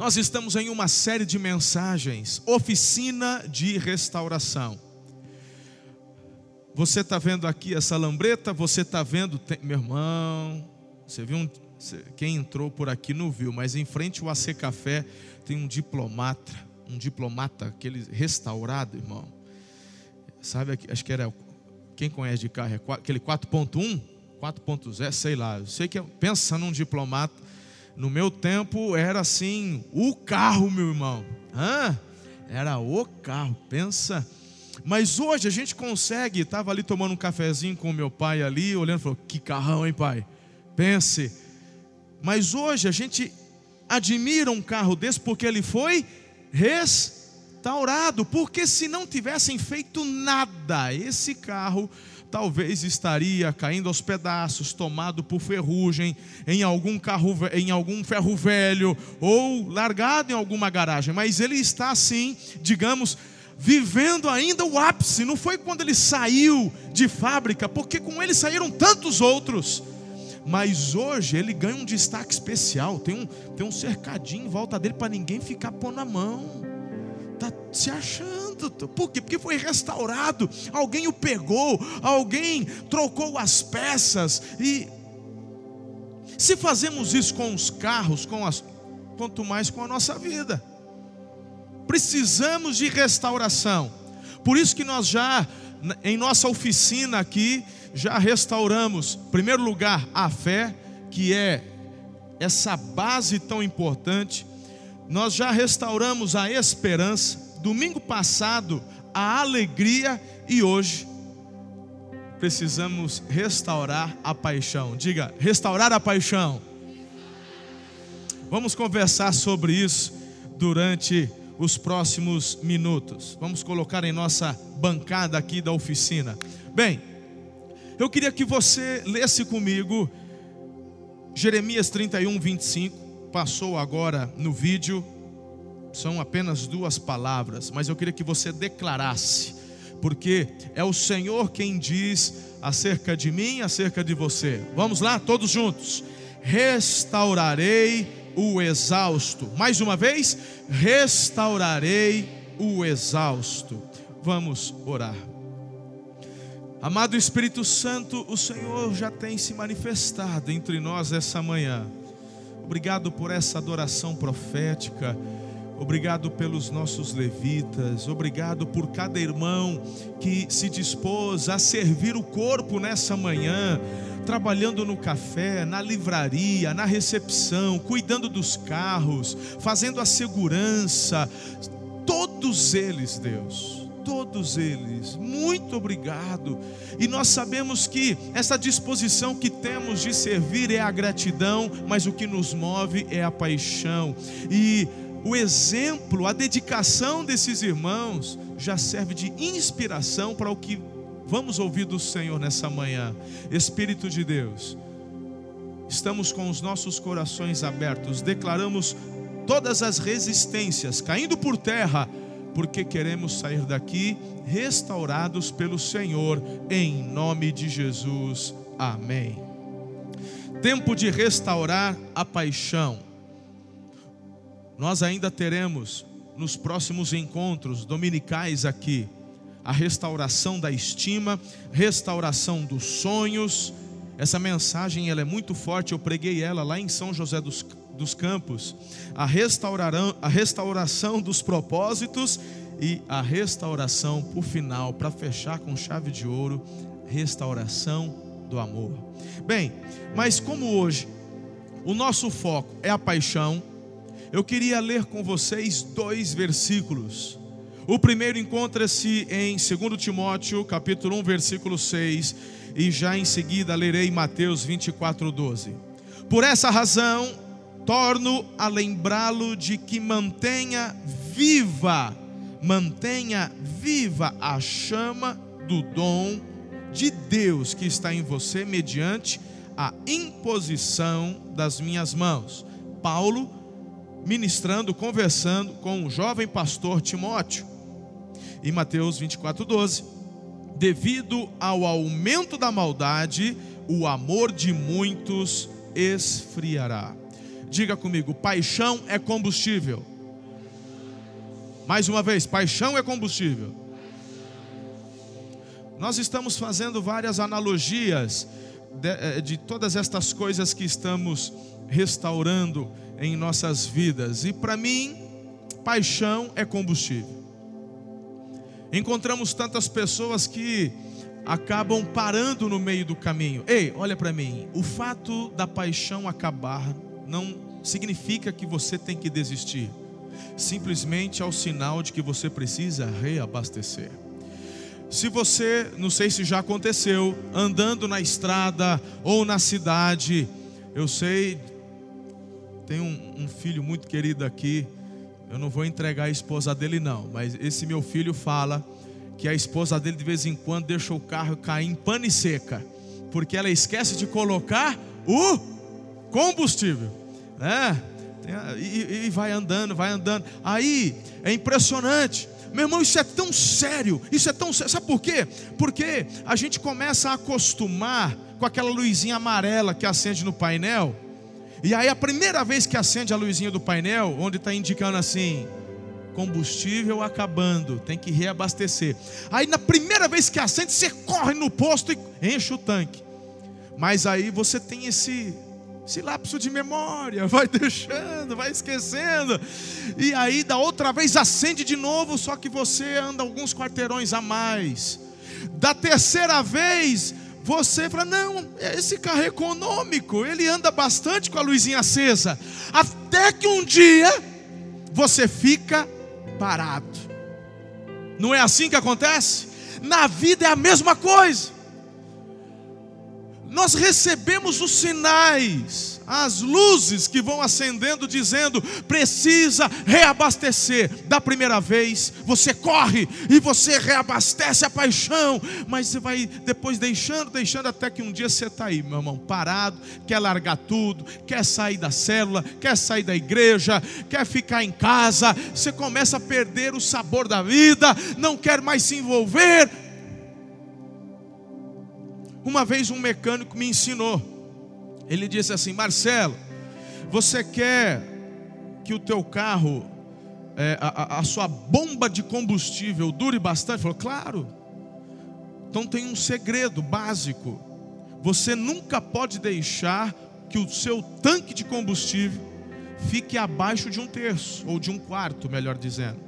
Nós estamos em uma série de mensagens, oficina de restauração. Você está vendo aqui essa lambreta? Você está vendo, tem, meu irmão? Você viu um, quem entrou por aqui não viu, mas em frente ao AC Café tem um diplomata, um diplomata, aquele restaurado, irmão. Sabe, acho que era quem conhece de carro, é aquele 4.1, 4.0, sei lá. Eu sei que é, pensa num diplomata no meu tempo era assim, o carro, meu irmão. Hã? Era o carro, pensa. Mas hoje a gente consegue, estava ali tomando um cafezinho com o meu pai ali, olhando, falou: "Que carrão, hein, pai?" Pense. Mas hoje a gente admira um carro desse porque ele foi restaurado, porque se não tivessem feito nada, esse carro talvez estaria caindo aos pedaços, tomado por ferrugem, em algum carro, em algum ferro velho ou largado em alguma garagem, mas ele está assim, digamos, vivendo ainda o ápice. Não foi quando ele saiu de fábrica, porque com ele saíram tantos outros. Mas hoje ele ganha um destaque especial, tem um, tem um cercadinho em volta dele para ninguém ficar pondo a mão. Está se achando por quê? Porque foi restaurado, alguém o pegou, alguém trocou as peças. E se fazemos isso com os carros, com as, quanto mais com a nossa vida. Precisamos de restauração. Por isso que nós já, em nossa oficina aqui, já restauramos, em primeiro lugar, a fé, que é essa base tão importante. Nós já restauramos a esperança, domingo passado a alegria e hoje precisamos restaurar a paixão. Diga, restaurar a paixão. Vamos conversar sobre isso durante os próximos minutos. Vamos colocar em nossa bancada aqui da oficina. Bem, eu queria que você lesse comigo Jeremias 31, 25. Passou agora no vídeo são apenas duas palavras, mas eu queria que você declarasse, porque é o Senhor quem diz acerca de mim, acerca de você. Vamos lá, todos juntos. Restaurarei o exausto. Mais uma vez, restaurarei o exausto. Vamos orar. Amado Espírito Santo, o Senhor já tem se manifestado entre nós essa manhã. Obrigado por essa adoração profética. Obrigado pelos nossos levitas, obrigado por cada irmão que se dispôs a servir o corpo nessa manhã, trabalhando no café, na livraria, na recepção, cuidando dos carros, fazendo a segurança. Todos eles, Deus, todos eles, muito obrigado. E nós sabemos que essa disposição que temos de servir é a gratidão, mas o que nos move é a paixão. E o exemplo, a dedicação desses irmãos já serve de inspiração para o que vamos ouvir do Senhor nessa manhã. Espírito de Deus, estamos com os nossos corações abertos, declaramos todas as resistências caindo por terra, porque queremos sair daqui restaurados pelo Senhor, em nome de Jesus. Amém. Tempo de restaurar a paixão. Nós ainda teremos nos próximos encontros dominicais aqui a restauração da estima, restauração dos sonhos. Essa mensagem ela é muito forte, eu preguei ela lá em São José dos, dos Campos. A, restauração, a restauração dos propósitos e a restauração, por final, para fechar com chave de ouro, restauração do amor. Bem, mas como hoje o nosso foco é a paixão, eu queria ler com vocês dois versículos. O primeiro encontra-se em 2 Timóteo, capítulo 1, versículo 6, e já em seguida lerei Mateus 24, 12. Por essa razão, torno a lembrá-lo de que mantenha viva, mantenha viva a chama do dom de Deus que está em você mediante a imposição das minhas mãos. Paulo ministrando, conversando com o jovem pastor Timóteo. Em Mateus 24, 12. Devido ao aumento da maldade, o amor de muitos esfriará. Diga comigo: paixão é combustível. Mais uma vez, paixão é combustível. Nós estamos fazendo várias analogias de, eh, de, todas estas coisas que estamos restaurando em nossas vidas, e para mim, paixão é combustível. Encontramos tantas pessoas que acabam parando no meio do caminho. Ei, olha para mim, o fato da paixão acabar não significa que você tem que desistir. Simplesmente é o sinal de que você precisa reabastecer. Se você, não sei se já aconteceu, andando na estrada ou na cidade, eu sei, tem um, um filho muito querido aqui, eu não vou entregar a esposa dele, não, mas esse meu filho fala que a esposa dele de vez em quando deixa o carro cair em pane seca, porque ela esquece de colocar o combustível, né? E, e vai andando, vai andando. Aí é impressionante. Meu irmão, isso é tão sério, isso é tão sério. Sabe por quê? Porque a gente começa a acostumar com aquela luzinha amarela que acende no painel. E aí a primeira vez que acende a luzinha do painel, onde está indicando assim, combustível acabando, tem que reabastecer. Aí na primeira vez que acende, você corre no posto e enche o tanque. Mas aí você tem esse esse lapso de memória, vai deixando, vai esquecendo. E aí da outra vez acende de novo, só que você anda alguns quarteirões a mais. Da terceira vez, você fala: "Não, esse carro é econômico, ele anda bastante com a luzinha acesa". Até que um dia você fica parado. Não é assim que acontece? Na vida é a mesma coisa. Nós recebemos os sinais as luzes que vão acendendo, dizendo: precisa reabastecer. Da primeira vez, você corre e você reabastece a paixão, mas você vai depois deixando, deixando, até que um dia você está aí, meu irmão, parado, quer largar tudo, quer sair da célula, quer sair da igreja, quer ficar em casa, você começa a perder o sabor da vida, não quer mais se envolver. Uma vez um mecânico me ensinou ele disse assim: Marcelo, você quer que o teu carro, é, a, a, sua bomba de combustível dure bastante? Ele falou, claro. Então tem um segredo básico. Você nunca pode deixar que o seu tanque de combustível fique abaixo de um terço, ou de um quarto, melhor dizendo.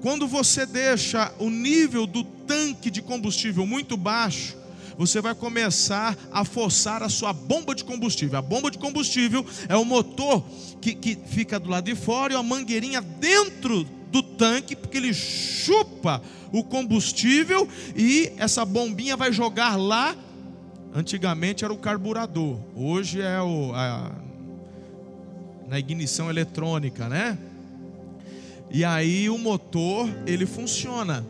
Quando você deixa o nível do tanque de combustível muito baixo, você vai começar a forçar a sua bomba de combustível. A bomba de combustível é o motor que, que fica do lado de fora e a mangueirinha dentro do tanque, porque ele chupa o combustível e essa bombinha vai jogar lá. Antigamente era o carburador, hoje é o, a, na ignição eletrônica, né? E aí o motor ele funciona.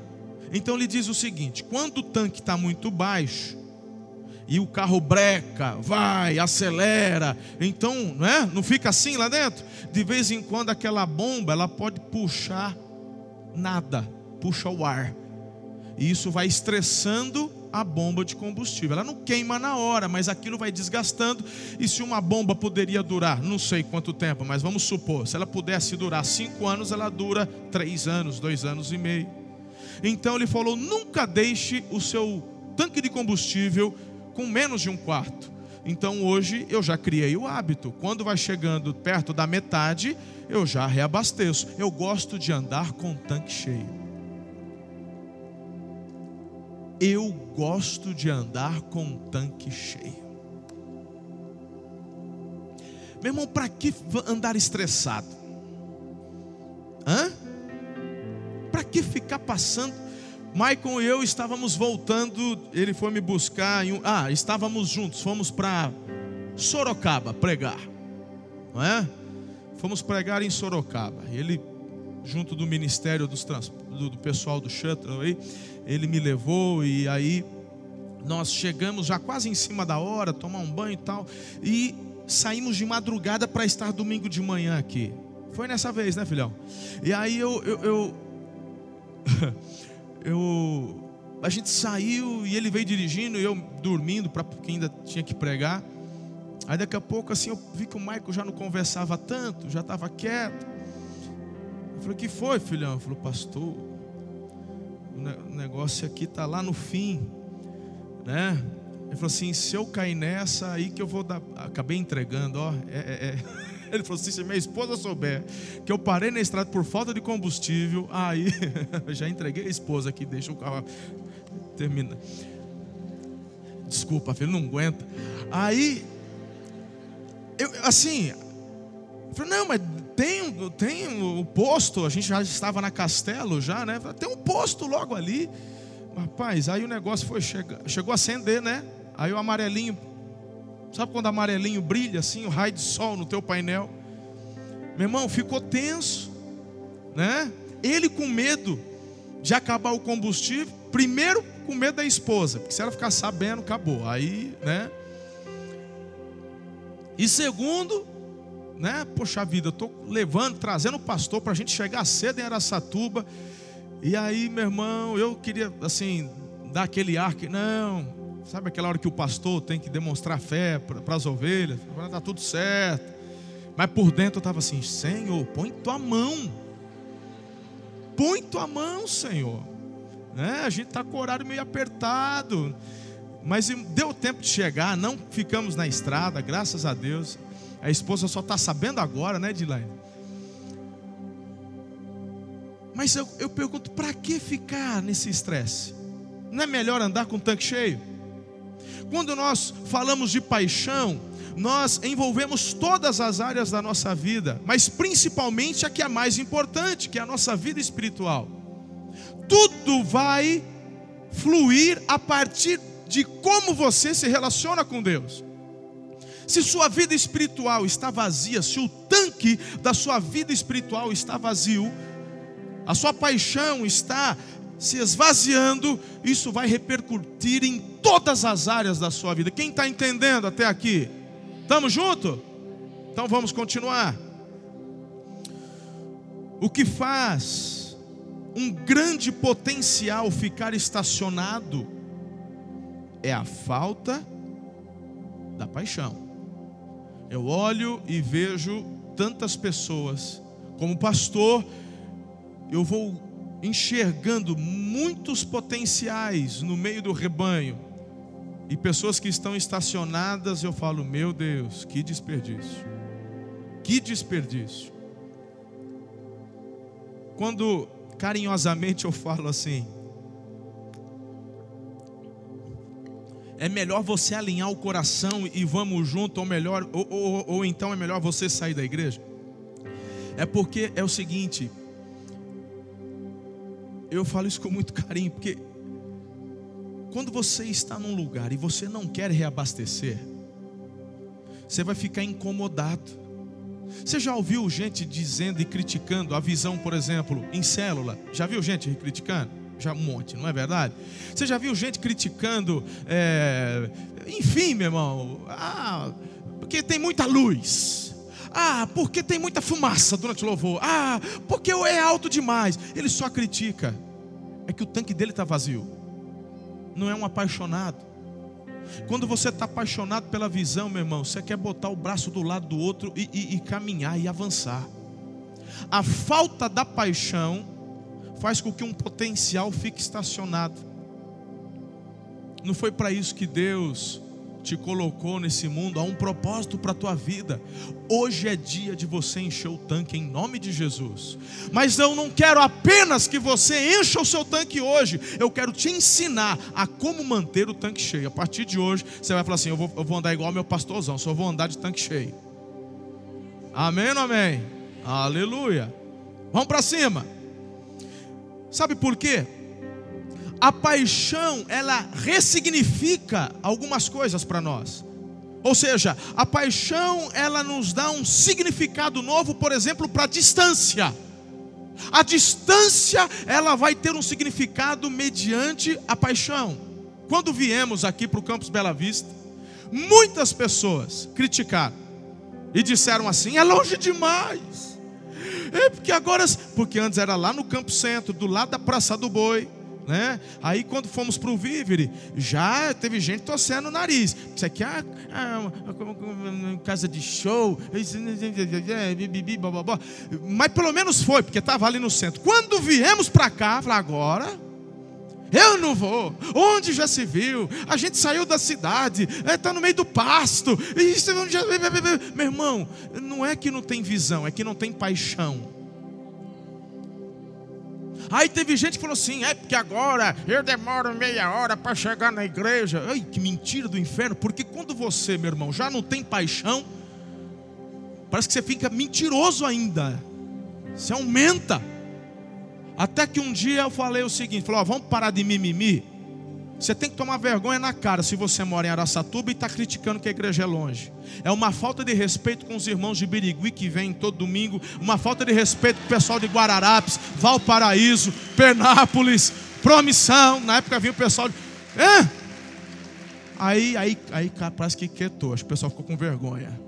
Então ele diz o seguinte: quando o tanque está muito baixo e o carro breca, vai, acelera, então não, é? não fica assim lá dentro? De vez em quando aquela bomba ela pode puxar nada, puxa o ar, e isso vai estressando a bomba de combustível. Ela não queima na hora, mas aquilo vai desgastando. E se uma bomba poderia durar, não sei quanto tempo, mas vamos supor, se ela pudesse durar cinco anos, ela dura três anos, dois anos e meio. Então ele falou: nunca deixe o seu tanque de combustível com menos de um quarto. Então hoje eu já criei o hábito. Quando vai chegando perto da metade, eu já reabasteço. Eu gosto de andar com o tanque cheio. Eu gosto de andar com o tanque cheio. Meu irmão, para que andar estressado? Hã? Para que ficar passando? Maicon e eu estávamos voltando, ele foi me buscar. Um, ah, estávamos juntos, fomos para Sorocaba pregar, não é? Fomos pregar em Sorocaba. Ele, junto do ministério dos do, do pessoal do Shuttle, aí, ele me levou e aí nós chegamos já quase em cima da hora, tomar um banho e tal, e saímos de madrugada para estar domingo de manhã aqui. Foi nessa vez, né, filhão? E aí eu, eu, eu eu a gente saiu e ele veio dirigindo e eu dormindo para porque ainda tinha que pregar. Aí daqui a pouco assim eu vi que o Michael já não conversava tanto, já estava quieto. Eu falei, que foi, filhão? Ele falou, pastor, o negócio aqui está lá no fim, né? Ele falou assim: se eu cair nessa, aí que eu vou dar. Acabei entregando, ó. É, é, é. Ele falou assim: se minha esposa souber que eu parei na estrada por falta de combustível, aí já entreguei a esposa aqui, deixa o carro. Termina. Desculpa, filho, não aguenta. Aí, eu, assim, eu falei, não, mas tem, tem o posto, a gente já estava na Castelo já, né? Tem um posto logo ali. Rapaz, aí o negócio foi chegou a acender, né? Aí o amarelinho, sabe quando amarelinho brilha assim, o raio de sol no teu painel? Meu irmão, ficou tenso, né? Ele com medo de acabar o combustível, primeiro com medo da esposa, porque se ela ficar sabendo, acabou. Aí, né? E segundo, né? Poxa vida, eu tô levando, trazendo o pastor para a gente chegar cedo em Araçatuba. E aí, meu irmão, eu queria assim dar aquele ar que não, Sabe aquela hora que o pastor tem que demonstrar fé para as ovelhas? Está tudo certo. Mas por dentro eu estava assim: Senhor, põe tua mão. Põe tua mão, Senhor. Né? A gente está com o horário meio apertado. Mas deu tempo de chegar, não ficamos na estrada, graças a Deus. A esposa só está sabendo agora, né, Dilaine? Mas eu, eu pergunto: para que ficar nesse estresse? Não é melhor andar com o tanque cheio? Quando nós falamos de paixão, nós envolvemos todas as áreas da nossa vida, mas principalmente a que é mais importante, que é a nossa vida espiritual. Tudo vai fluir a partir de como você se relaciona com Deus. Se sua vida espiritual está vazia, se o tanque da sua vida espiritual está vazio, a sua paixão está se esvaziando, isso vai repercutir em todas as áreas da sua vida. Quem está entendendo até aqui? Estamos juntos? Então vamos continuar. O que faz um grande potencial ficar estacionado é a falta da paixão. Eu olho e vejo tantas pessoas, como pastor, eu vou enxergando muitos potenciais no meio do rebanho e pessoas que estão estacionadas, eu falo, meu Deus, que desperdício. Que desperdício. Quando carinhosamente eu falo assim, é melhor você alinhar o coração e vamos junto, ou melhor, ou, ou, ou então é melhor você sair da igreja. É porque é o seguinte, eu falo isso com muito carinho, porque quando você está num lugar e você não quer reabastecer, você vai ficar incomodado. Você já ouviu gente dizendo e criticando a visão, por exemplo, em célula? Já viu gente criticando? Já um monte, não é verdade? Você já viu gente criticando, é... enfim, meu irmão, ah, porque tem muita luz. Ah, porque tem muita fumaça durante o louvor. Ah, porque é alto demais. Ele só critica. É que o tanque dele está vazio. Não é um apaixonado. Quando você está apaixonado pela visão, meu irmão, você quer botar o braço do lado do outro e, e, e caminhar e avançar. A falta da paixão faz com que um potencial fique estacionado. Não foi para isso que Deus te colocou nesse mundo, há um propósito para a tua vida. Hoje é dia de você encher o tanque em nome de Jesus. Mas eu não quero apenas que você encha o seu tanque hoje, eu quero te ensinar a como manter o tanque cheio. A partir de hoje, você vai falar assim: eu vou, eu vou andar igual meu pastorzão, só vou andar de tanque cheio. Amém ou amém? Aleluia. Vamos para cima. Sabe por quê? A paixão, ela ressignifica algumas coisas para nós. Ou seja, a paixão, ela nos dá um significado novo, por exemplo, para a distância. A distância, ela vai ter um significado mediante a paixão. Quando viemos aqui para o Campus Bela Vista, muitas pessoas criticaram e disseram assim: é longe demais. É porque agora, porque antes era lá no Campo Centro, do lado da Praça do Boi, né? Aí quando fomos para o Vivere, já teve gente torcendo o nariz. Isso aqui é, é, casa de show, mas pelo menos foi, porque estava ali no centro. Quando viemos para cá, falei, agora eu não vou. Onde já se viu? A gente saiu da cidade, está é, no meio do pasto. Isso, meu irmão, não é que não tem visão, é que não tem paixão. Aí teve gente que falou assim: é porque agora eu demoro meia hora para chegar na igreja. Ai, que mentira do inferno, porque quando você, meu irmão, já não tem paixão, parece que você fica mentiroso ainda, você aumenta. Até que um dia eu falei o seguinte: falou, ó, vamos parar de mimimi. Você tem que tomar vergonha na cara se você mora em Araçatuba e está criticando que a igreja é longe. É uma falta de respeito com os irmãos de Birigui que vêm todo domingo, uma falta de respeito com o pessoal de Guararapes, Valparaíso, Pernápolis, Promissão. Na época vinha o pessoal de. É? Aí, aí, aí parece que quietou, acho que o pessoal ficou com vergonha.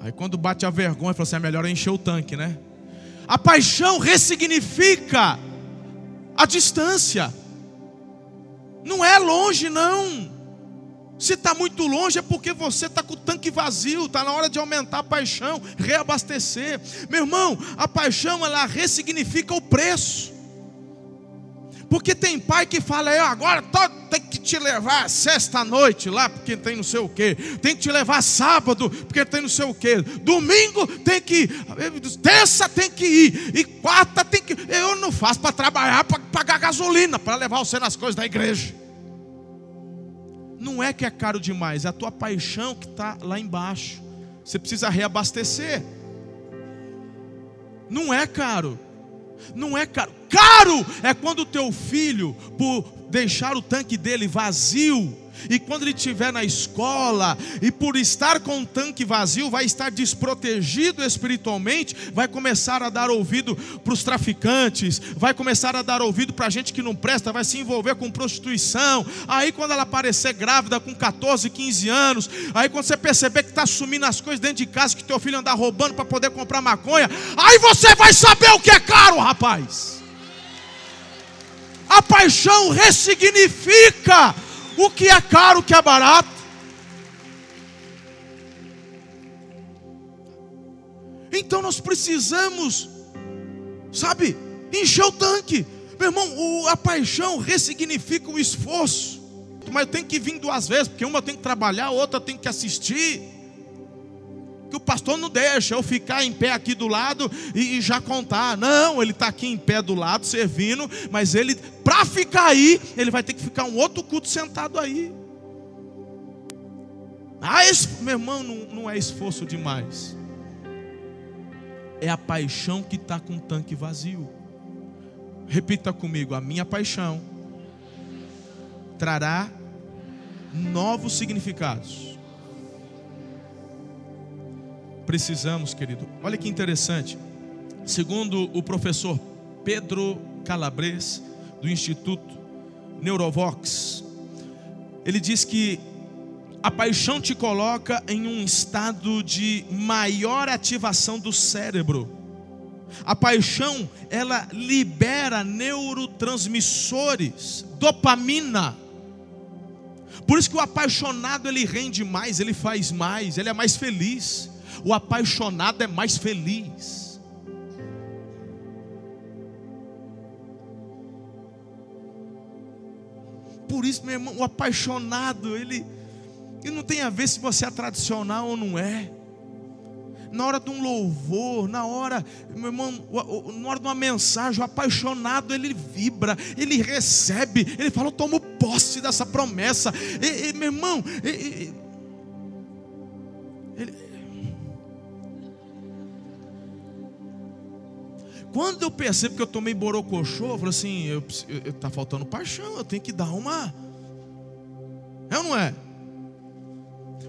Aí quando bate a vergonha, falou assim: é melhor encher o tanque, né? A paixão ressignifica a distância. Não é longe, não. Se está muito longe é porque você está com o tanque vazio, está na hora de aumentar a paixão, reabastecer. Meu irmão, a paixão ela ressignifica o preço. Porque tem pai que fala, agora tô, tem que te levar sexta-noite lá, porque tem não sei o quê. Tem que te levar sábado, porque tem não sei o quê. Domingo tem que ir. Terça tem que ir. E quarta tem que. Eu não faço para trabalhar, para pagar gasolina, para levar você nas coisas da igreja. Não é que é caro demais, é a tua paixão que está lá embaixo. Você precisa reabastecer. Não é caro. Não é caro. Caro é quando o teu filho, por deixar o tanque dele vazio, e quando ele estiver na escola, e por estar com o tanque vazio, vai estar desprotegido espiritualmente, vai começar a dar ouvido para os traficantes, vai começar a dar ouvido para gente que não presta, vai se envolver com prostituição. Aí, quando ela aparecer grávida com 14, 15 anos, aí quando você perceber que está sumindo as coisas dentro de casa, que teu filho anda roubando para poder comprar maconha, aí você vai saber o que é caro, rapaz. A paixão ressignifica o que é caro, o que é barato. Então nós precisamos, sabe, encher o tanque. Meu irmão, a paixão ressignifica o esforço. Mas eu tenho que vir duas vezes, porque uma tenho que trabalhar, a outra tenho que assistir. Que o pastor não deixa eu ficar em pé aqui do lado e, e já contar. Não, ele está aqui em pé do lado, servindo, mas ele para ficar aí, ele vai ter que ficar um outro culto sentado aí. Ah, esse, meu irmão, não, não é esforço demais. É a paixão que está com o tanque vazio. Repita comigo: a minha paixão trará novos significados. Precisamos, querido. Olha que interessante. Segundo o professor Pedro Calabres, do Instituto Neurovox. Ele diz que a paixão te coloca em um estado de maior ativação do cérebro. A paixão, ela libera neurotransmissores, dopamina. Por isso que o apaixonado ele rende mais, ele faz mais, ele é mais feliz. O apaixonado é mais feliz. por isso, meu irmão, o apaixonado, ele, ele não tem a ver se você é tradicional ou não é. Na hora de um louvor, na hora, meu irmão, na hora de uma mensagem, o apaixonado ele vibra, ele recebe, ele fala: Eu tomo posse dessa promessa. E, e, meu irmão, e, Quando eu percebo que eu tomei borocochô, eu falo assim, está faltando paixão, eu tenho que dar uma. É ou não é?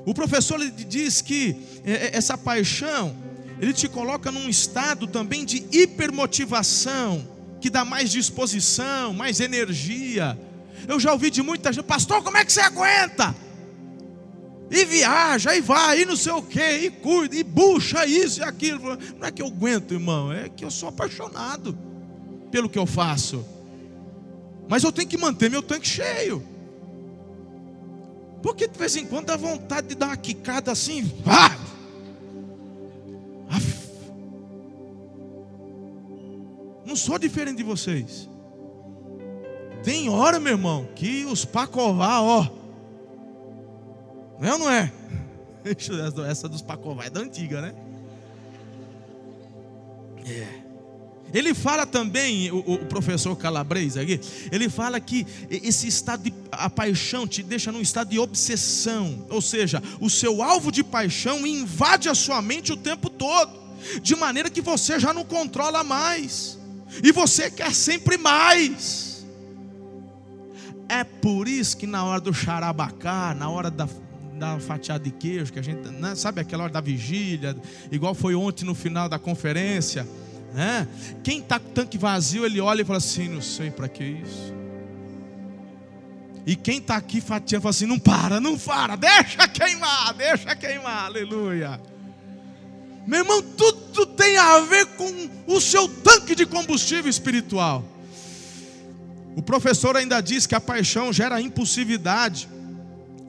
O professor ele diz que é, é, essa paixão, ele te coloca num estado também de hipermotivação, que dá mais disposição, mais energia. Eu já ouvi de muita gente, pastor, como é que você aguenta? E viaja, e vai, e não sei o que, e cuida, e bucha isso e aquilo. Não é que eu aguento, irmão, é que eu sou apaixonado pelo que eu faço. Mas eu tenho que manter meu tanque cheio. Porque de vez em quando dá vontade de dar uma quicada assim. Ah! Não sou diferente de vocês. Tem hora, meu irmão, que os pacová, ó. Não é ou não é? Essa dos pacová é da antiga, né? É. Ele fala também, o, o, professor Calabres aqui, ele fala que esse estado de a paixão te deixa num estado de obsessão, ou seja, o seu alvo de paixão invade a sua mente o tempo todo, de maneira que você já não controla mais, e você quer sempre mais. É por isso que na hora do xarabacá, na hora da, da fatiada de queijo, que a gente, né, sabe aquela hora da vigília, igual foi ontem no final da conferência, né? Quem está com tanque vazio, ele olha e fala assim: não sei para que isso. E quem está aqui fatiando, fala assim: não para, não para, deixa queimar, deixa queimar, aleluia. Meu irmão, tudo tem a ver com o seu tanque de combustível espiritual. O professor ainda diz que a paixão gera impulsividade,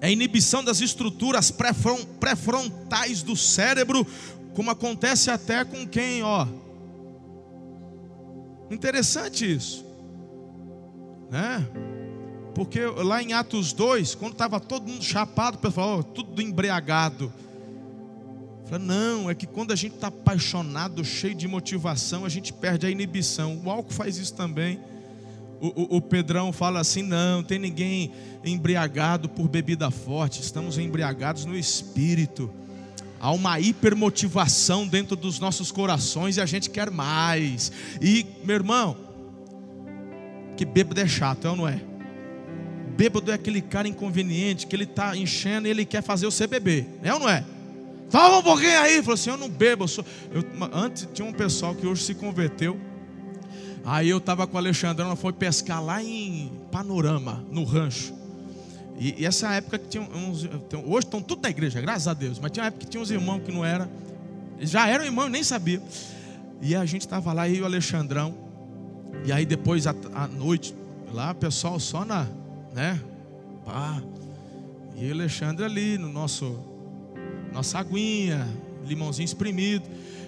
é inibição das estruturas pré-frontais do cérebro, como acontece até com quem, ó, Interessante isso, né? Porque lá em Atos 2, quando estava todo mundo chapado, o pessoal falou, tudo embriagado. Falei, não, é que quando a gente está apaixonado, cheio de motivação, a gente perde a inibição. O álcool faz isso também. O, o, o Pedrão fala assim: não, tem ninguém embriagado por bebida forte, estamos embriagados no espírito. Há uma hipermotivação dentro dos nossos corações e a gente quer mais. E, meu irmão, que bêbado é chato, é ou não é? Bêbado é aquele cara inconveniente que ele está enchendo e ele quer fazer você beber, é ou não é? Toma um pouquinho aí, falou assim: Eu não bebo. Eu sou... eu, antes tinha um pessoal que hoje se converteu. Aí eu estava com o Alexandre, ela foi pescar lá em Panorama, no rancho. E, e, essa época que tinha uns. Hoje estão tudo na igreja, graças a Deus. Mas tinha uma época que tinha uns irmãos que não era. Já eram irmãos, nem sabia. E a gente estava lá, eu e o Alexandrão. E aí depois, à noite, lá, o pessoal só na. Né? Pá. E o Alexandre ali no nosso. Nossa aguinha, limãozinho espremido.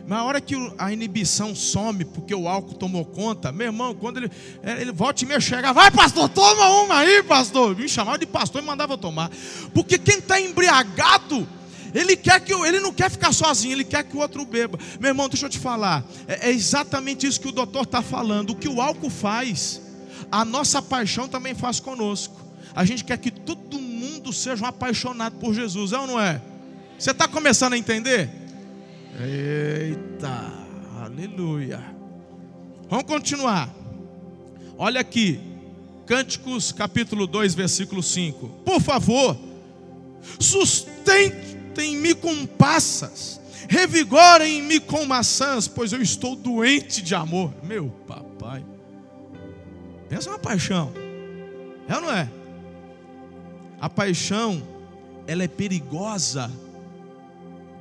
Mas a hora que a inibição some, porque o álcool tomou conta, meu irmão, quando ele, ele volta e me chega, vai pastor, toma uma aí, pastor. Me chamava de pastor e mandava tomar. Porque quem está embriagado, ele quer que ele não quer ficar sozinho, ele quer que o outro beba. Meu irmão, deixa eu te falar. É, é exatamente isso que o doutor está falando. O que o álcool faz, a nossa paixão também faz conosco. A gente quer que todo mundo seja um apaixonado por Jesus, é ou não é? Você está começando a entender? Eita, aleluia. Vamos continuar. Olha aqui, Cânticos capítulo 2, versículo 5. Por favor, sustentem-me com passas, revigorem-me com maçãs, pois eu estou doente de amor. Meu papai, pensa uma paixão, é ou não é? A paixão, ela é perigosa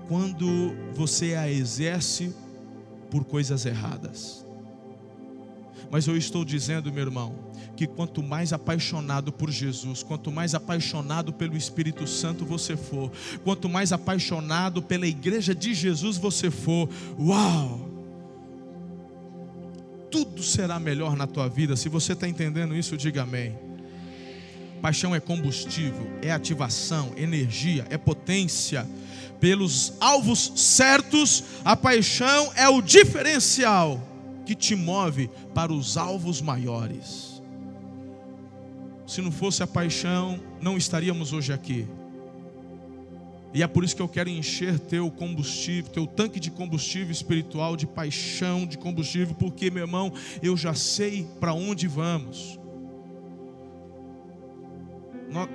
quando você a exerce por coisas erradas. Mas eu estou dizendo, meu irmão, que quanto mais apaixonado por Jesus, quanto mais apaixonado pelo Espírito Santo você for, quanto mais apaixonado pela igreja de Jesus você for, uau! Tudo será melhor na tua vida. Se você está entendendo isso, diga amém. Paixão é combustível, é ativação, energia, é potência pelos alvos certos, a paixão é o diferencial que te move para os alvos maiores. Se não fosse a paixão, não estaríamos hoje aqui. E é por isso que eu quero encher teu combustível, teu tanque de combustível espiritual, de paixão, de combustível, porque, meu irmão, eu já sei para onde vamos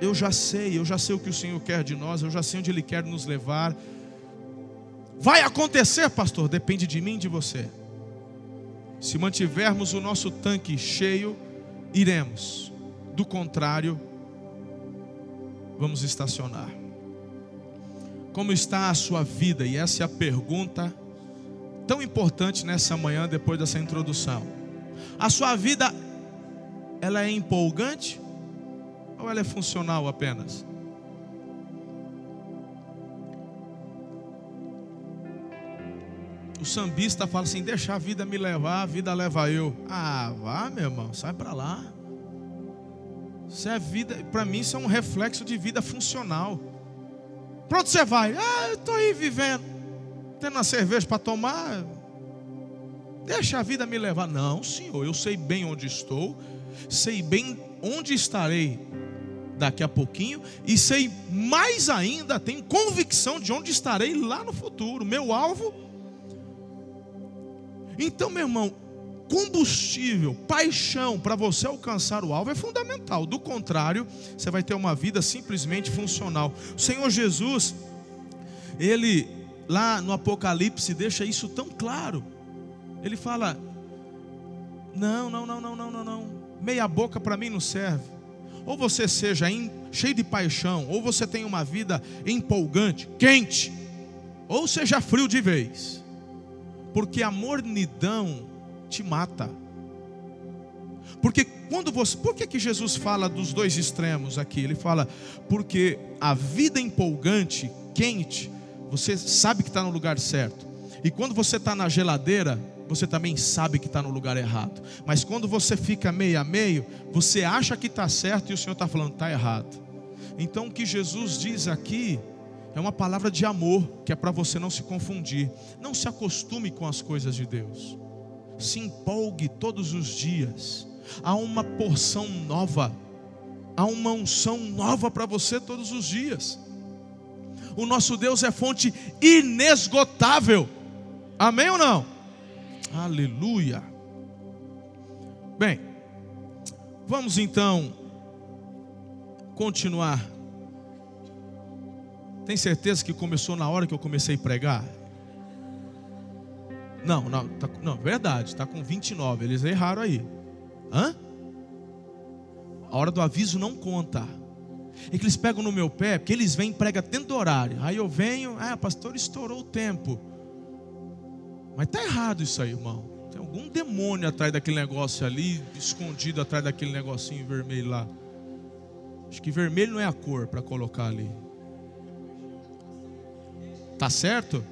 eu já sei, eu já sei o que o Senhor quer de nós, eu já sei onde Ele quer nos levar. Vai acontecer, pastor, depende de mim e de você. Se mantivermos o nosso tanque cheio, iremos. Do contrário, vamos estacionar. Como está a sua vida? E essa é a pergunta tão importante nessa manhã, depois dessa introdução. A sua vida ela é empolgante ou ela é funcional apenas? O sambista fala assim: deixa a vida me levar, a vida leva eu. Ah, vá, meu irmão, sai para lá. Isso é vida, para mim isso é um reflexo de vida funcional. Pronto, você vai. Ah, eu estou aí vivendo, tendo uma cerveja para tomar. Deixa a vida me levar. Não, Senhor, eu sei bem onde estou, sei bem onde estarei daqui a pouquinho e sei mais ainda, tenho convicção de onde estarei lá no futuro. Meu alvo. Então, meu irmão, combustível, paixão para você alcançar o alvo é fundamental. Do contrário, você vai ter uma vida simplesmente funcional. O Senhor Jesus, ele lá no Apocalipse deixa isso tão claro. Ele fala: Não, não, não, não, não, não, não. Meia boca para mim não serve. Ou você seja cheio de paixão, ou você tem uma vida empolgante, quente, ou seja frio de vez. Porque a mornidão te mata. Porque quando você, por que, que Jesus fala dos dois extremos aqui? Ele fala porque a vida empolgante, quente, você sabe que está no lugar certo. E quando você está na geladeira, você também sabe que está no lugar errado. Mas quando você fica meio a meio, você acha que está certo e o Senhor está falando está errado. Então o que Jesus diz aqui é uma palavra de amor, que é para você não se confundir. Não se acostume com as coisas de Deus. Se empolgue todos os dias. Há uma porção nova, há uma unção nova para você todos os dias. O nosso Deus é fonte inesgotável. Amém ou não? Aleluia. Bem, vamos então continuar. Tem certeza que começou na hora que eu comecei a pregar? Não, não, tá, não, verdade, está com 29, eles erraram aí. Hã? A hora do aviso não conta. É que eles pegam no meu pé, porque eles vêm e pregam dentro do horário. Aí eu venho, ah, pastor, estourou o tempo. Mas está errado isso aí, irmão. Tem algum demônio atrás daquele negócio ali, escondido atrás daquele negocinho vermelho lá. Acho que vermelho não é a cor para colocar ali. Tá certo?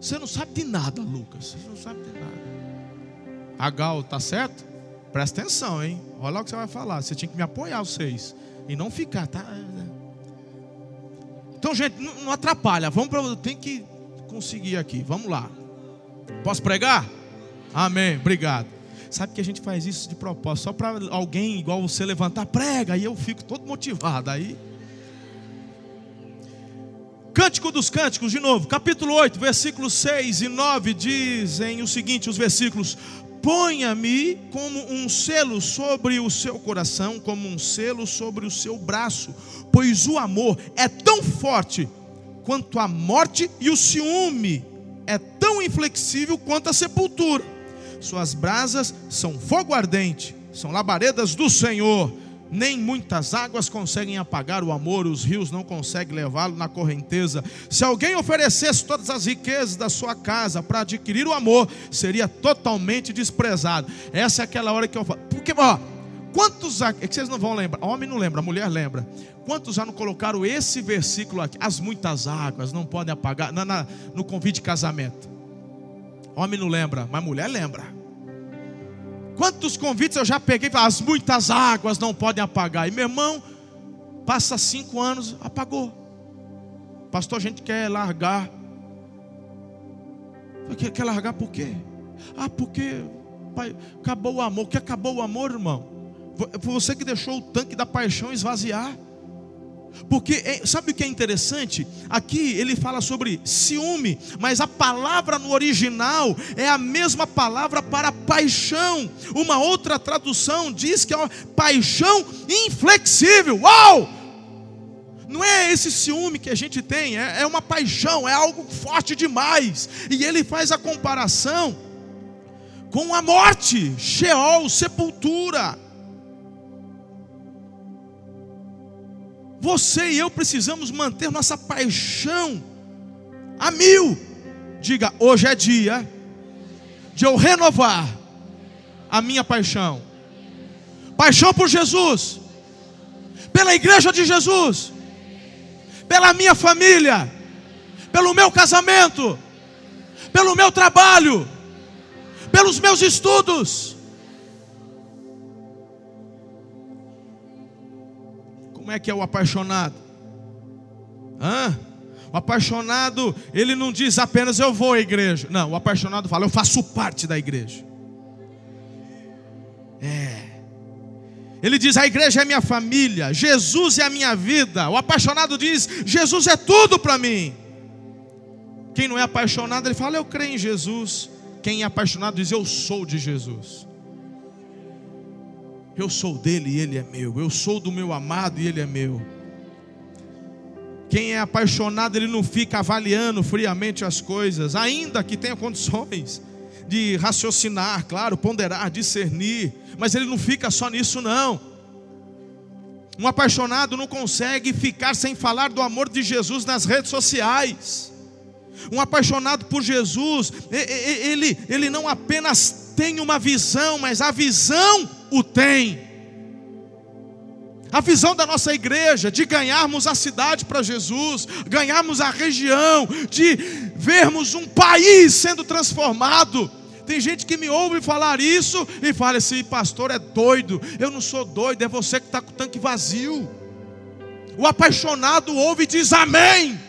Você não sabe de nada, Lucas. Você não sabe de nada. A Gal, tá certo? Presta atenção, hein? Olha lá o que você vai falar. Você tinha que me apoiar, vocês. E não ficar, tá? Então, gente, não, atrapalha. Vamos para. Tem que conseguir aqui. Vamos lá. Posso pregar? Amém. Obrigado. Sabe que a gente faz isso de propósito, só para alguém igual você levantar, prega, e eu fico todo motivado. Aí. Cântico dos Cânticos, de novo, capítulo 8, versículos 6 e 9 dizem o seguinte: os versículos: Ponha-me como um selo sobre o seu coração, como um selo sobre o seu braço, pois o amor é tão forte quanto a morte e o ciúme é tão inflexível quanto a sepultura. Suas brasas são fogo ardente, são labaredas do Senhor. Nem muitas águas conseguem apagar o amor, os rios não conseguem levá-lo na correnteza. Se alguém oferecesse todas as riquezas da sua casa para adquirir o amor, seria totalmente desprezado. Essa é aquela hora que eu falo. Porque, ó, quantos. É que vocês não vão lembrar, homem não lembra, mulher lembra. Quantos já não colocaram esse versículo aqui? As muitas águas não podem apagar na, na, no convite de casamento. Homem não lembra, mas mulher lembra. Quantos convites eu já peguei? As muitas águas não podem apagar. E meu irmão, passa cinco anos, apagou. Pastor, a gente quer largar. Quer, quer largar por quê? Ah, porque pai, acabou o amor. Que acabou o amor, irmão? Foi você que deixou o tanque da paixão esvaziar. Porque é, sabe o que é interessante? Aqui ele fala sobre ciúme, mas a palavra no original é a mesma palavra para paixão. Uma outra tradução diz que é uma paixão inflexível. Uau! Não é esse ciúme que a gente tem, é, é uma paixão, é algo forte demais. E ele faz a comparação com a morte, Sheol, sepultura. Você e eu precisamos manter nossa paixão a mil. Diga, hoje é dia de eu renovar a minha paixão. Paixão por Jesus, pela igreja de Jesus, pela minha família, pelo meu casamento, pelo meu trabalho, pelos meus estudos. Como é que é o apaixonado? Hã? O apaixonado, ele não diz apenas eu vou à igreja. Não, o apaixonado fala, eu faço parte da igreja. É. Ele diz: a igreja é minha família, Jesus é a minha vida. O apaixonado diz: Jesus é tudo para mim. Quem não é apaixonado, ele fala: eu creio em Jesus. Quem é apaixonado diz: eu sou de Jesus. Eu sou dele e ele é meu. Eu sou do meu amado e ele é meu. Quem é apaixonado, ele não fica avaliando friamente as coisas, ainda que tenha condições de raciocinar, claro, ponderar, discernir, mas ele não fica só nisso, não. Um apaixonado não consegue ficar sem falar do amor de Jesus nas redes sociais. Um apaixonado por Jesus, ele, ele não apenas tem uma visão, mas a visão o tem. A visão da nossa igreja de ganharmos a cidade para Jesus, ganharmos a região, de vermos um país sendo transformado. Tem gente que me ouve falar isso e fala assim: pastor é doido. Eu não sou doido, é você que está com o tanque vazio. O apaixonado ouve e diz amém.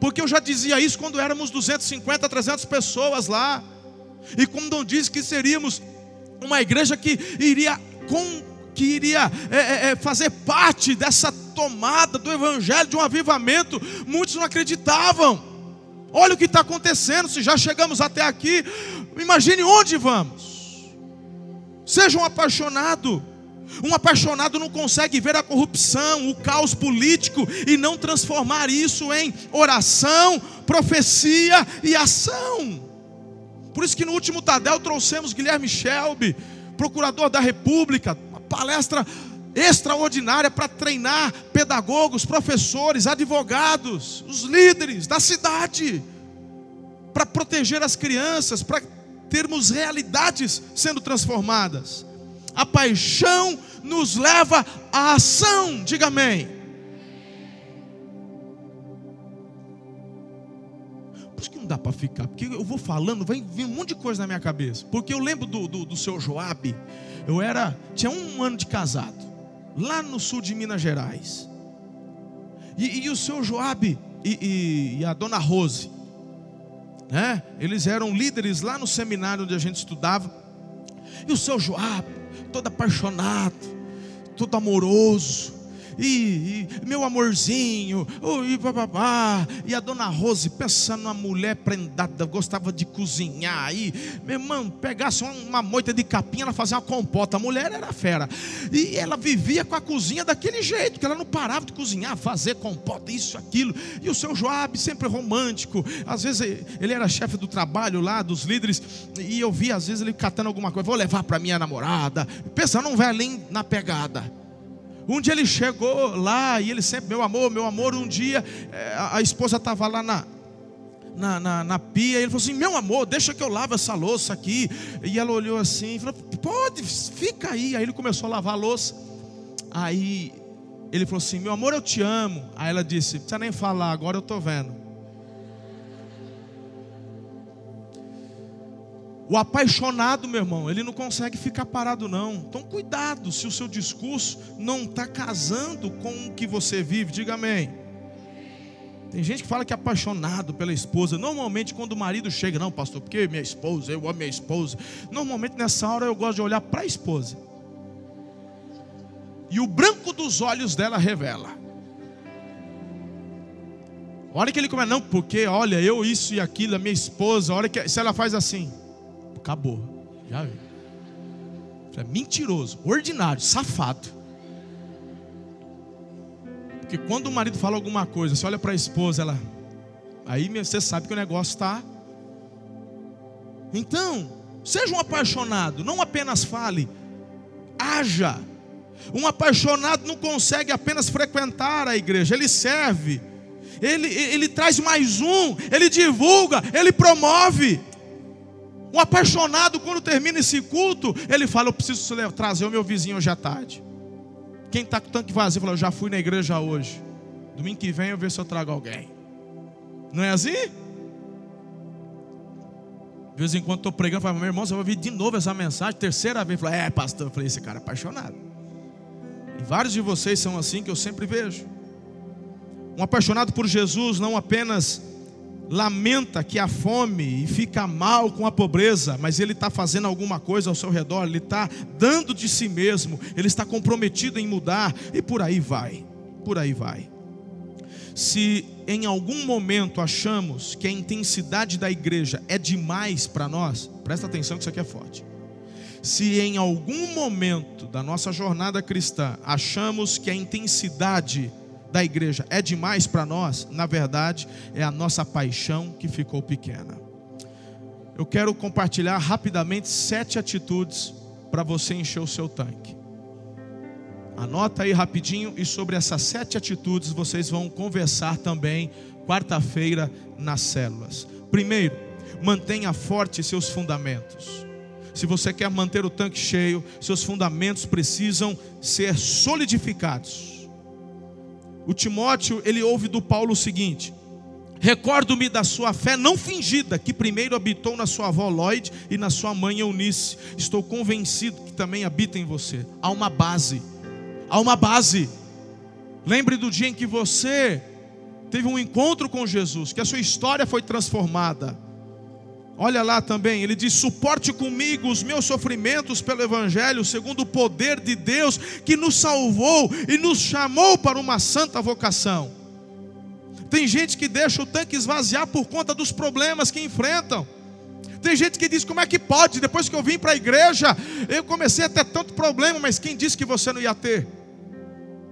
Porque eu já dizia isso quando éramos 250, 300 pessoas lá. E quando diz que seríamos uma igreja que iria com que iria é, é, é, fazer parte dessa tomada do evangelho, de um avivamento, muitos não acreditavam. Olha o que está acontecendo, se já chegamos até aqui, imagine onde vamos. Seja um apaixonado. Um apaixonado não consegue ver a corrupção, o caos político e não transformar isso em oração, profecia e ação. Por isso que no último Tadel trouxemos Guilherme Shelby, procurador da República, palestra extraordinária para treinar pedagogos, professores, advogados, os líderes da cidade, para proteger as crianças, para termos realidades sendo transformadas. A paixão nos leva à ação, diga amém. Dá para ficar, porque eu vou falando, vai vir um monte de coisa na minha cabeça. Porque eu lembro do, do, do seu Joabe, eu era, tinha um ano de casado, lá no sul de Minas Gerais. E, e o seu Joabe e, e, e, a dona Rose, né? Eles eram líderes lá no seminário onde a gente estudava. E o seu Joabe, todo apaixonado, todo amoroso, e, e meu amorzinho, oh, e e a dona Rose, pensando numa mulher prendada, gostava de cozinhar, e meu irmão, pegasse uma moita de capim, ela fazia uma compota, a mulher era fera, e ela vivia com a cozinha daquele jeito, que ela não parava de cozinhar, fazer compota, isso, aquilo, e o seu Joab, sempre romântico, às vezes ele era chefe do trabalho lá, dos líderes, e eu via às vezes ele catando alguma coisa, vou levar para minha namorada, pensando um velhinho na pegada, um dia ele chegou lá e ele sempre, meu amor, meu amor. Um dia eh, a, esposa estava lá na, na, na, na, pia. E ele falou assim: Meu amor, deixa que eu lave essa louça aqui. E ela olhou assim falou: Pode, fica aí. Aí ele começou a lavar a louça. Aí ele falou assim: Meu amor, eu te amo. Aí ela disse: Não precisa nem falar, agora eu estou vendo. O apaixonado, meu irmão, ele não consegue ficar parado, não. Então, cuidado se o seu discurso não está casando com o que você vive. Diga amém. Tem gente que fala que é apaixonado pela esposa. Normalmente, quando o marido chega, não, pastor, porque minha esposa, eu amo minha esposa. Normalmente, nessa hora, eu gosto de olhar para a esposa. E o branco dos olhos dela revela. A hora que ele começa, não, porque olha, eu isso e aquilo, a minha esposa, a hora que se ela faz assim acabou. Já vi. É mentiroso, ordinário, safado. Porque quando o marido fala alguma coisa, você olha para a esposa, ela. Aí você sabe que o negócio está. Então, seja um apaixonado, não apenas fale, haja. Um apaixonado não consegue apenas frequentar a igreja, ele serve, ele, ele traz mais um, ele divulga, ele promove. Um apaixonado, quando termina esse culto, ele fala: Eu preciso trazer o meu vizinho hoje à tarde. Quem está com o tanque vazio, fala: Eu já fui na igreja hoje. Domingo que vem eu ver se eu trago alguém. Não é assim? De vez em quando estou pregando, falo, meu irmão, você vai ouvir de novo essa mensagem, terceira vez. Falo, é, pastor. Eu falei, esse cara é apaixonado. E vários de vocês são assim que eu sempre vejo. Um apaixonado por Jesus não apenas lamenta que há fome e fica mal com a pobreza, mas ele está fazendo alguma coisa ao seu redor, ele está dando de si mesmo, ele está comprometido em mudar, e por aí vai, por aí vai. Se em algum momento achamos que a intensidade da igreja é demais para nós, presta atenção que isso aqui é forte. Se em algum momento da nossa jornada cristã achamos que a intensidade da igreja é demais para nós, na verdade, é a nossa paixão que ficou pequena. Eu quero compartilhar rapidamente sete atitudes para você encher o seu tanque. Anota aí rapidinho e sobre essas sete atitudes vocês vão conversar também quarta-feira nas células. Primeiro, mantenha forte seus fundamentos. Se você quer manter o tanque cheio, seus fundamentos precisam ser solidificados. O Timóteo, ele ouve do Paulo o seguinte: Recordo-me da sua fé não fingida, que primeiro habitou na sua avó Lloyd e na sua mãe Eunice. Estou convencido que também habita em você. Há uma base. Há uma base. Lembre do dia em que você teve um encontro com Jesus, que a sua história foi transformada. Olha lá também, ele diz: suporte comigo os meus sofrimentos pelo Evangelho, segundo o poder de Deus que nos salvou e nos chamou para uma santa vocação. Tem gente que deixa o tanque esvaziar por conta dos problemas que enfrentam. Tem gente que diz: como é que pode? Depois que eu vim para a igreja, eu comecei a ter tanto problema, mas quem disse que você não ia ter?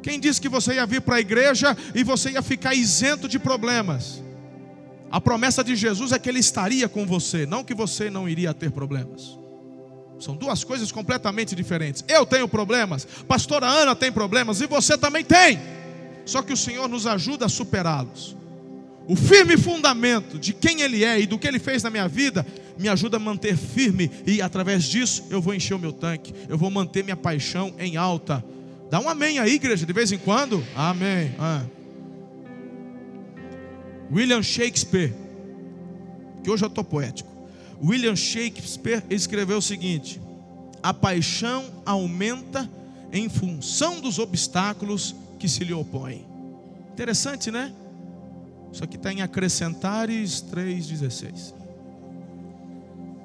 Quem disse que você ia vir para a igreja e você ia ficar isento de problemas? A promessa de Jesus é que Ele estaria com você, não que você não iria ter problemas. São duas coisas completamente diferentes. Eu tenho problemas, pastora Ana tem problemas e você também tem. Só que o Senhor nos ajuda a superá-los. O firme fundamento de quem Ele é e do que Ele fez na minha vida me ajuda a manter firme e através disso eu vou encher o meu tanque, eu vou manter minha paixão em alta. Dá um amém aí, igreja, de vez em quando. Amém. Ah. William Shakespeare, que hoje eu estou poético. William Shakespeare escreveu o seguinte: a paixão aumenta em função dos obstáculos que se lhe opõem. Interessante, né? Isso aqui está em Acrescentares 3,16.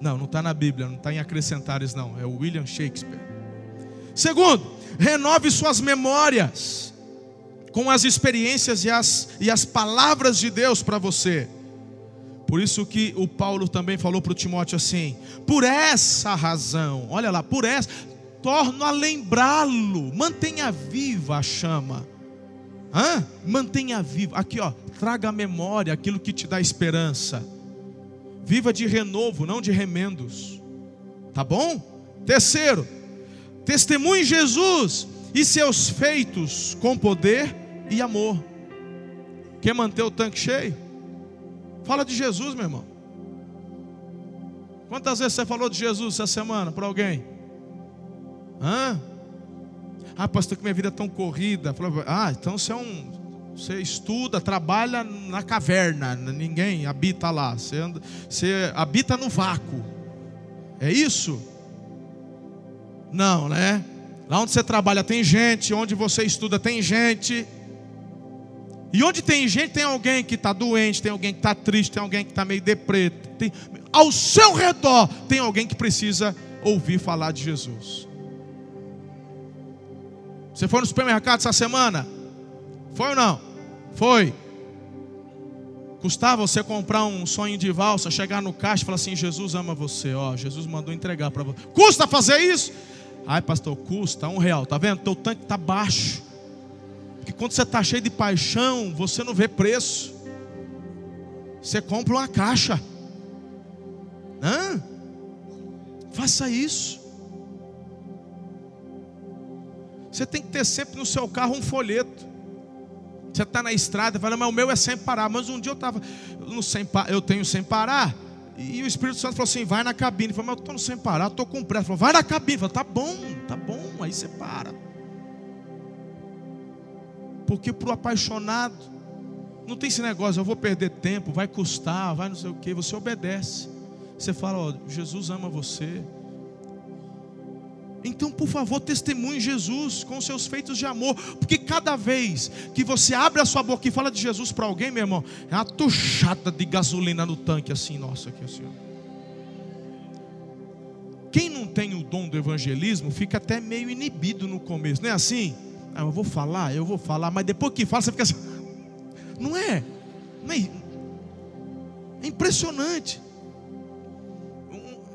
Não, não está na Bíblia, não está em Acrescentares, não. É o William Shakespeare. Segundo, renove suas memórias com as experiências e as, e as palavras de Deus para você. Por isso que o Paulo também falou para o Timóteo assim: por essa razão, olha lá, por essa, torno a lembrá-lo, mantenha viva a chama. Hã? Mantenha viva, aqui ó, traga à memória aquilo que te dá esperança. Viva de renovo, não de remendos. Tá bom? Terceiro, testemunhe Jesus e seus feitos com poder e amor. Quer manter o tanque cheio? Fala de Jesus, meu irmão. Quantas vezes você falou de Jesus essa semana para alguém? Hã? Ah, pastor, que minha vida é tão corrida. Ah, então você é um. Você estuda, trabalha na caverna, ninguém habita lá. Você, anda, você habita no vácuo. É isso? Não, né? Lá onde você trabalha tem gente, onde você estuda tem gente. E onde tem gente, tem alguém que está doente, tem alguém que está triste, tem alguém que está meio deprê. Tem... Ao seu redor tem alguém que precisa ouvir falar de Jesus. Você foi no supermercado essa semana? Foi ou não? Foi. Custava você comprar um sonho de valsa, chegar no caixa e falar assim: Jesus ama você, ó, Jesus mandou entregar para você. Custa fazer isso? Ai, pastor, custa um real. Tá vendo? Teu tanque está baixo. Porque quando você está cheio de paixão, você não vê preço. Você compra uma caixa. Hã? Faça isso. Você tem que ter sempre no seu carro um folheto. Você está na estrada, fala, mas o meu é sem parar. Mas um dia eu estava eu tenho sem parar. E o Espírito Santo falou assim: vai na cabine. Eu falei, mas eu estou sem parar, estou com pressa. Falou, vai na cabine. Eu falei, tá bom, tá bom, aí você para. Porque para o apaixonado, não tem esse negócio, eu vou perder tempo, vai custar, vai não sei o que. Você obedece. Você fala, ó, Jesus ama você. Então, por favor, testemunhe Jesus com seus feitos de amor, porque cada vez que você abre a sua boca e fala de Jesus para alguém, meu irmão, é uma tuchada de gasolina no tanque, assim, nossa, aqui assim. Quem não tem o dom do evangelismo fica até meio inibido no começo, não é assim? Ah, eu vou falar, eu vou falar, mas depois que fala, você fica assim, não é? Não é, é impressionante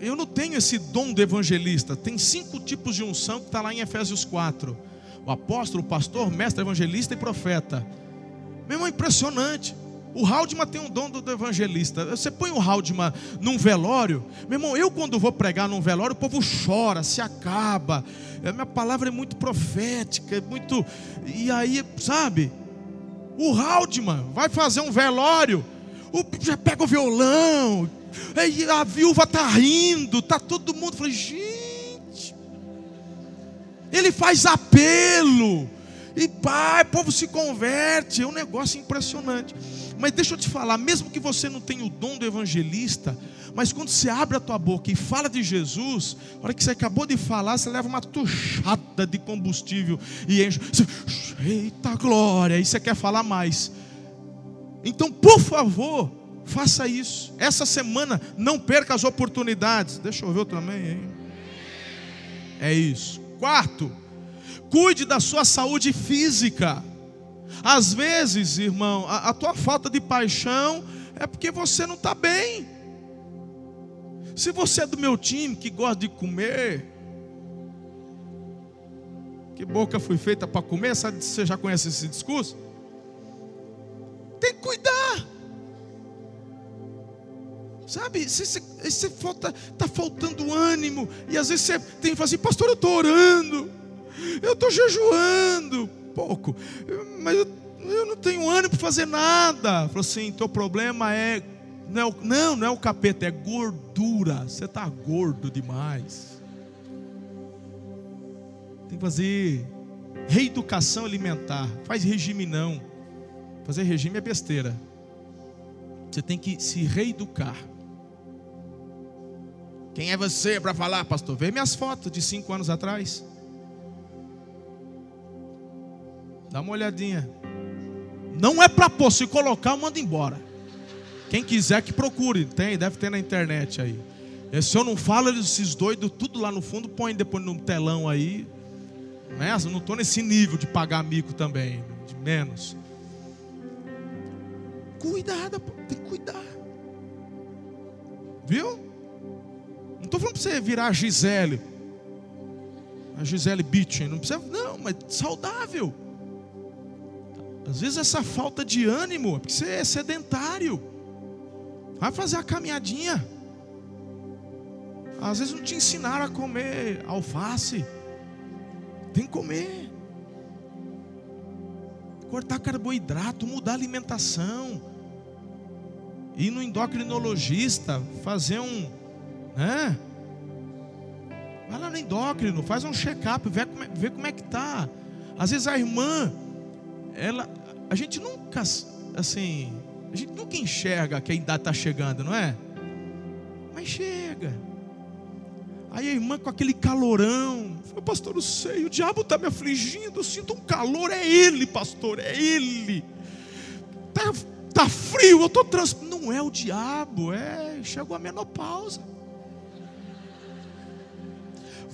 eu não tenho esse dom de evangelista. Tem cinco tipos de unção que está lá em Efésios 4: o apóstolo, o pastor, mestre, evangelista e profeta. Meu irmão, é impressionante. O Haldman tem um dom do evangelista. Você põe o Haldman num velório. Meu irmão, eu quando vou pregar num velório, o povo chora, se acaba. A minha palavra é muito profética, é muito. E aí, sabe? O Haldman vai fazer um velório. O... Já pega o violão, e a viúva está rindo, está todo mundo. falei, gente, ele faz apelo. E pai, o povo se converte, é um negócio impressionante. Mas deixa eu te falar, mesmo que você não tenha o dom do evangelista, mas quando você abre a tua boca e fala de Jesus, na hora que você acabou de falar, você leva uma tuchada de combustível e enche. Você, Eita glória! Aí você quer falar mais. Então, por favor, Faça isso. Essa semana não perca as oportunidades. Deixa eu ver também, hein? É isso. Quarto, cuide da sua saúde física. Às vezes, irmão, a, a tua falta de paixão é porque você não está bem. Se você é do meu time que gosta de comer, que boca foi feita para comer, sabe, você já conhece esse discurso? Tem que cuidar. Sabe, você, está faltando ânimo. E às vezes você tem que falar assim, pastor, eu estou orando, eu estou jejuando, pouco, mas eu, eu não tenho ânimo para fazer nada. Falou assim, teu problema é não, é não, não é o capeta, é gordura. Você está gordo demais. Tem que fazer reeducação alimentar. Faz regime não. Fazer regime é besteira. Você tem que se reeducar. Quem é você para falar, pastor? Vê minhas fotos de cinco anos atrás. Dá uma olhadinha. Não é para pôr, se colocar, manda embora. Quem quiser que procure, tem, deve ter na internet aí. E se eu não falo, esses doidos, tudo lá no fundo, põe depois no telão aí. Nessa, não estou nesse nível de pagar mico também, de menos. Cuidado, tem que cuidar. Viu? Estou falando para você virar a Gisele. A Gisele Bitchen. Não precisa, não, mas saudável. Às vezes essa falta de ânimo é porque você é sedentário. Vai fazer a caminhadinha. Às vezes não te ensinaram a comer alface. Tem que comer. Cortar carboidrato, mudar a alimentação. Ir no endocrinologista, fazer um né? Vai lá no endócrino, faz um check-up, vê como, é, vê como é que tá. Às vezes a irmã, ela, a gente nunca, assim, a gente nunca enxerga que a idade está chegando, não é? Mas chega. Aí a irmã com aquele calorão, fala, pastor, eu sei, o diabo está me afligindo, eu sinto um calor, é ele, pastor, é ele. Tá, tá frio, eu estou trans. Não é o diabo, é, chegou a menopausa.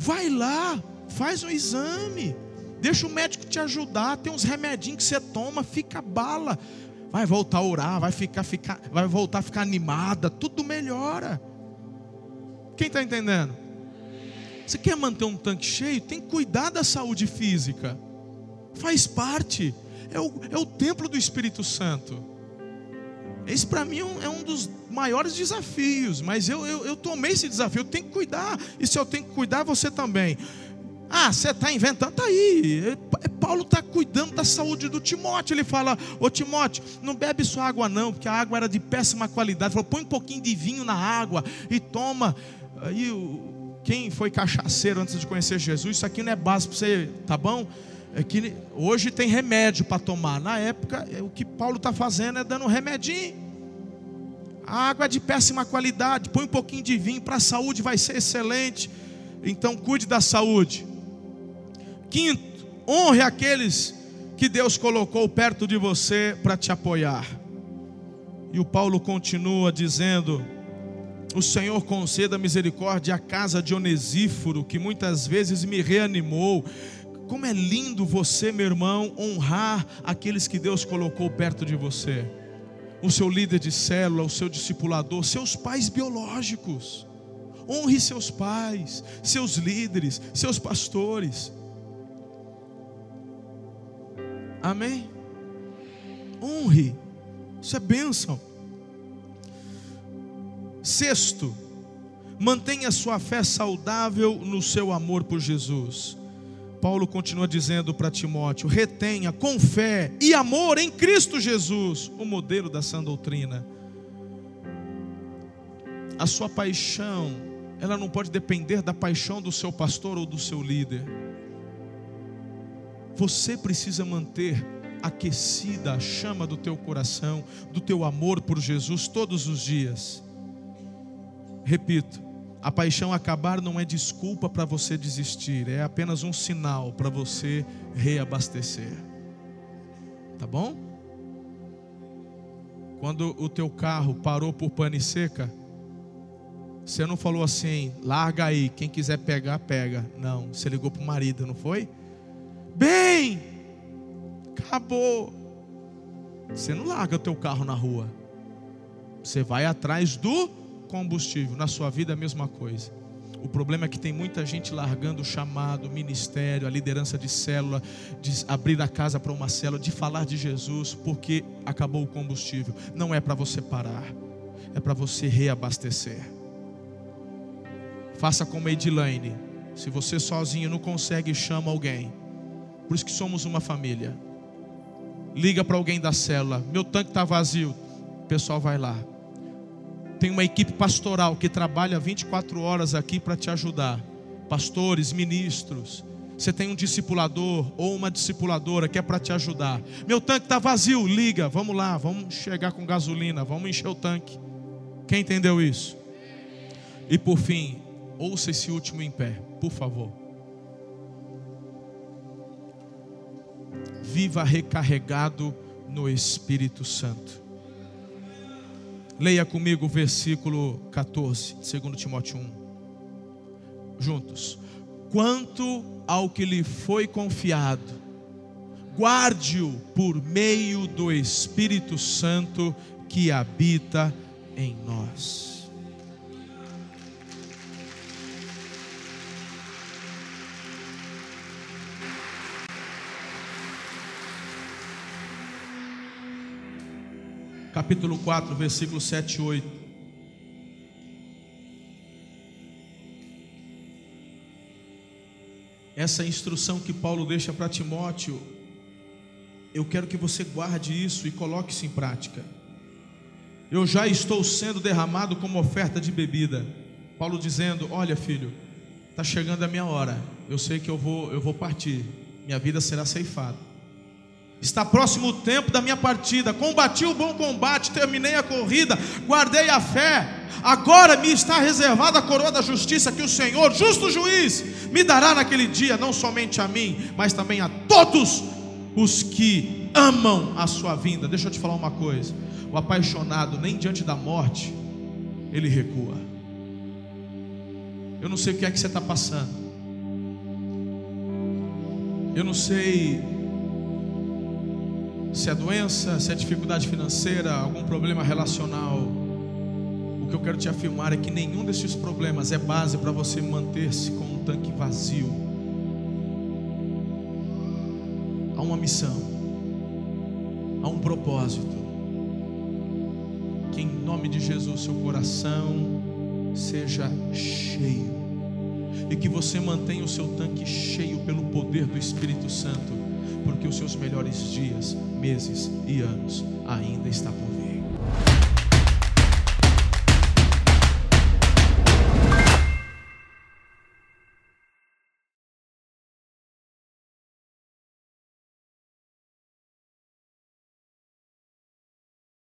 Vai lá, faz um exame. Deixa o médico te ajudar. Tem uns remedinhos que você toma, fica bala. Vai voltar a orar, vai ficar, ficar, vai voltar a ficar animada, tudo melhora. Quem está entendendo? Você quer manter um tanque cheio? Tem que cuidar da saúde física. Faz parte. É o, é o templo do Espírito Santo. Esse para mim é um, é um, dos maiores desafios, mas eu, eu, eu tomei esse desafio, eu tenho que cuidar, e se eu tenho que cuidar, você também. Ah, você está inventando, está aí. Paulo está cuidando da saúde do Timóteo. Ele fala: Ô Timóteo, não bebe só água, não, porque a água era de péssima qualidade. Ele falou: põe um pouquinho de vinho na água e toma. Aí, quem foi cachaceiro antes de conhecer Jesus, isso aqui não é básico para você, tá bom? É que hoje tem remédio para tomar. Na época, é, o que Paulo está fazendo é dando um remedinho. A água é de péssima qualidade, põe um pouquinho de vinho, para a saúde vai ser excelente. Então, cuide da saúde. Quinto, honre aqueles que Deus colocou perto de você para te apoiar. E o Paulo continua dizendo: O Senhor conceda misericórdia à casa de Onesíforo, que muitas vezes me reanimou. Como é lindo você, meu irmão, honrar aqueles que Deus colocou perto de você. O seu líder de célula, o seu discipulador, seus pais biológicos. Honre seus pais, seus líderes, seus pastores. Amém? Honre, isso é bênção. Sexto, mantenha sua fé saudável no seu amor por Jesus. Paulo continua dizendo para Timóteo: retenha com fé e amor em Cristo Jesus o modelo da sã doutrina. A sua paixão, ela não pode depender da paixão do seu pastor ou do seu líder. Você precisa manter aquecida a chama do teu coração, do teu amor por Jesus todos os dias. Repito, a paixão acabar não é desculpa para você desistir, é apenas um sinal para você reabastecer. Tá bom? Quando o teu carro parou por pane seca, você não falou assim, larga aí, quem quiser pegar, pega. Não, você ligou para o marido, não foi? Bem, acabou. Você não larga o teu carro na rua. Você vai atrás do combustível. Na sua vida a mesma coisa. O problema é que tem muita gente largando o chamado, o ministério, a liderança de célula, de abrir a casa para uma célula, de falar de Jesus, porque acabou o combustível. Não é para você parar, é para você reabastecer. Faça como Edilane. Se você sozinho não consegue, chama alguém. Por isso que somos uma família. Liga para alguém da célula. Meu tanque está vazio. O pessoal vai lá. Tem uma equipe pastoral que trabalha 24 horas aqui para te ajudar. Pastores, ministros. Você tem um discipulador ou uma discipuladora que é para te ajudar. Meu tanque está vazio, liga, vamos lá, vamos chegar com gasolina, vamos encher o tanque. Quem entendeu isso? E por fim, ouça esse último em pé, por favor. viva recarregado no Espírito Santo. Leia comigo o versículo 14, 2 Timóteo 1. Juntos. Quanto ao que lhe foi confiado, guarde-o por meio do Espírito Santo que habita em nós. Capítulo 4, versículo 7 e 8. Essa instrução que Paulo deixa para Timóteo, eu quero que você guarde isso e coloque isso em prática. Eu já estou sendo derramado como oferta de bebida. Paulo dizendo: Olha, filho, está chegando a minha hora. Eu sei que eu vou, eu vou partir. Minha vida será ceifada. Está próximo o tempo da minha partida. Combati o bom combate, terminei a corrida, guardei a fé. Agora me está reservada a coroa da justiça que o Senhor, justo juiz, me dará naquele dia, não somente a mim, mas também a todos os que amam a sua vinda. Deixa eu te falar uma coisa: o apaixonado, nem diante da morte, ele recua. Eu não sei o que é que você está passando. Eu não sei se é doença, se é dificuldade financeira, algum problema relacional, o que eu quero te afirmar é que nenhum desses problemas é base para você manter-se com um tanque vazio. Há uma missão, há um propósito. Que em nome de Jesus seu coração seja cheio e que você mantenha o seu tanque cheio pelo poder do Espírito Santo, porque os seus melhores dias, meses e anos ainda está por vir.